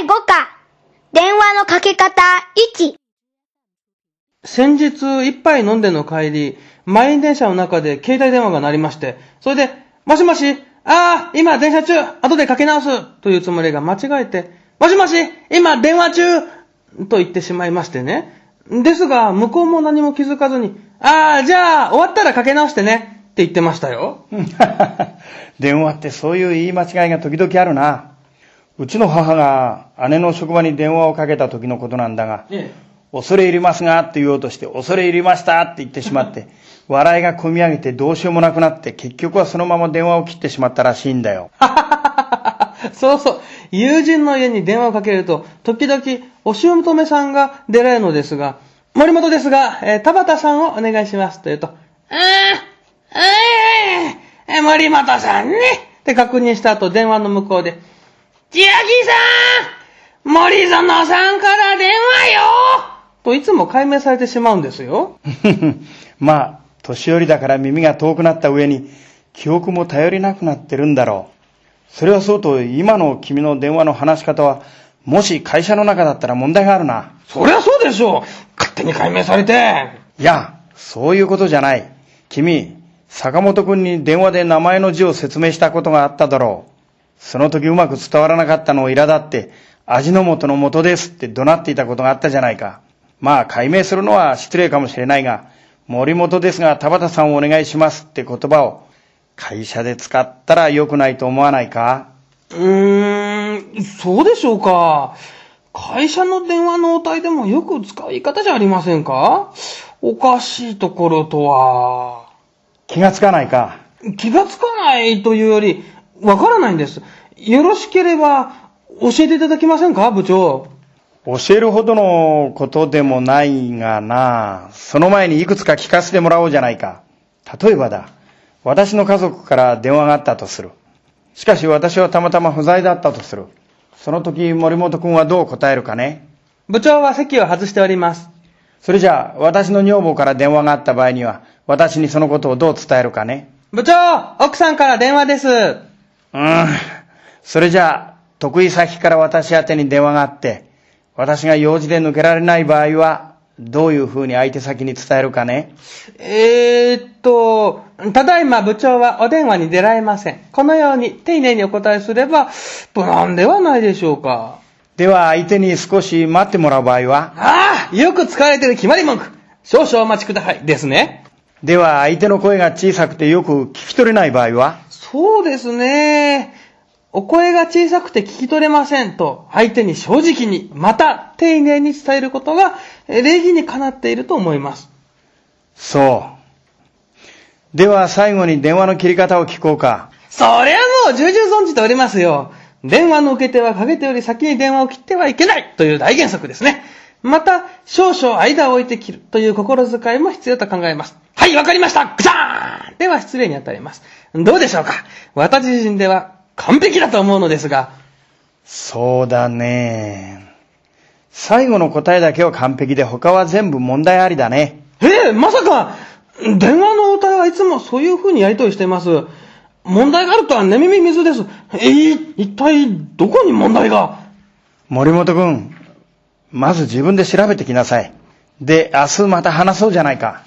第5課、電話のかけ方1。先日一杯飲んでの帰り、満員電車の中で携帯電話が鳴りまして、それで、もしもし、ああ、今電車中、後でかけ直すというつもりが間違えて、もしもし、今電話中と言ってしまいましてね。ですが、向こうも何も気づかずに、ああ、じゃあ、終わったらかけ直してねって言ってましたよ。電話ってそういう言い間違いが時々あるな。うちの母が姉の職場に電話をかけた時のことなんだが、え恐れ入りますがって言おうとして、恐れ入りましたって言ってしまって、笑いが込み上げてどうしようもなくなって、結局はそのまま電話を切ってしまったらしいんだよ。そうそう。友人の家に電話をかけると、時々、お姑めさんが出られるのですが、森本ですが、えー田畑さんをお願いしますと言うと、ああ、えー、森本さんね。って確認した後、電話の向こうで、千秋さん森園さんから電話よといつも解明されてしまうんですよ。まあ、年寄りだから耳が遠くなった上に、記憶も頼りなくなってるんだろう。それはそうと、今の君の電話の話し方は、もし会社の中だったら問題があるな。そりゃそうでしょう。勝手に解明されて。いや、そういうことじゃない。君、坂本くんに電話で名前の字を説明したことがあっただろう。その時うまく伝わらなかったのを苛立って、味の素の素ですって怒鳴っていたことがあったじゃないか。まあ、解明するのは失礼かもしれないが、森本ですが田畑さんをお願いしますって言葉を会社で使ったら良くないと思わないか？うーん、そうでしょうか。会社の電話の応対でもよく使う言い方じゃありませんか？おかしいところとは、気がつかないか？気がつかないというより、わからないんです。よろしければ、教えていただけませんか？部長。教えるほどのことでもないがな、その前にいくつか聞かせてもらおうじゃないか。例えばだ、私の家族から電話があったとする。しかし私はたまたま不在だったとする。その時森本君はどう答えるかね？部長は席を外しております。それじゃあ、私の女房から電話があった場合には、私にそのことをどう伝えるかね？部長奥さんから電話です。うーん。それじゃあ、得意先から私宛てに電話があって、私が用事で抜けられない場合は、どういう風に相手先に伝えるかねえーっと、ただいま部長はお電話に出られません。このように丁寧にお答えすれば、無難ではないでしょうか。では相手に少し待ってもらう場合は？ああよく使われてる決まり文句少々お待ちください。ですね。では相手の声が小さくてよく聞き取れない場合は？そうですね。お声が小さくて聞き取れませんと、相手に正直に、また丁寧に伝えることが、え礼儀にかなっていると思います。そう。では最後に電話の切り方を聞こうか。そりゃもう重々存じておりますよ。電話の受け手はかけ手より先に電話を切ってはいけないという大原則ですね。また、少々間を置いて切るという心遣いも必要と考えます。はい、わかりましたぐさーんでは失礼に当たります。どうでしょうか？私自身では完璧だと思うのですが、そうだね。最後の答えだけは完璧で他は全部問題ありだね。ええまさか、電話の応対はいつもそういう風にやりとりしています。問題があるとは寝耳水です。えー一体どこに問題が？森本君、まず自分で調べてきなさい。で、明日また話そうじゃないか。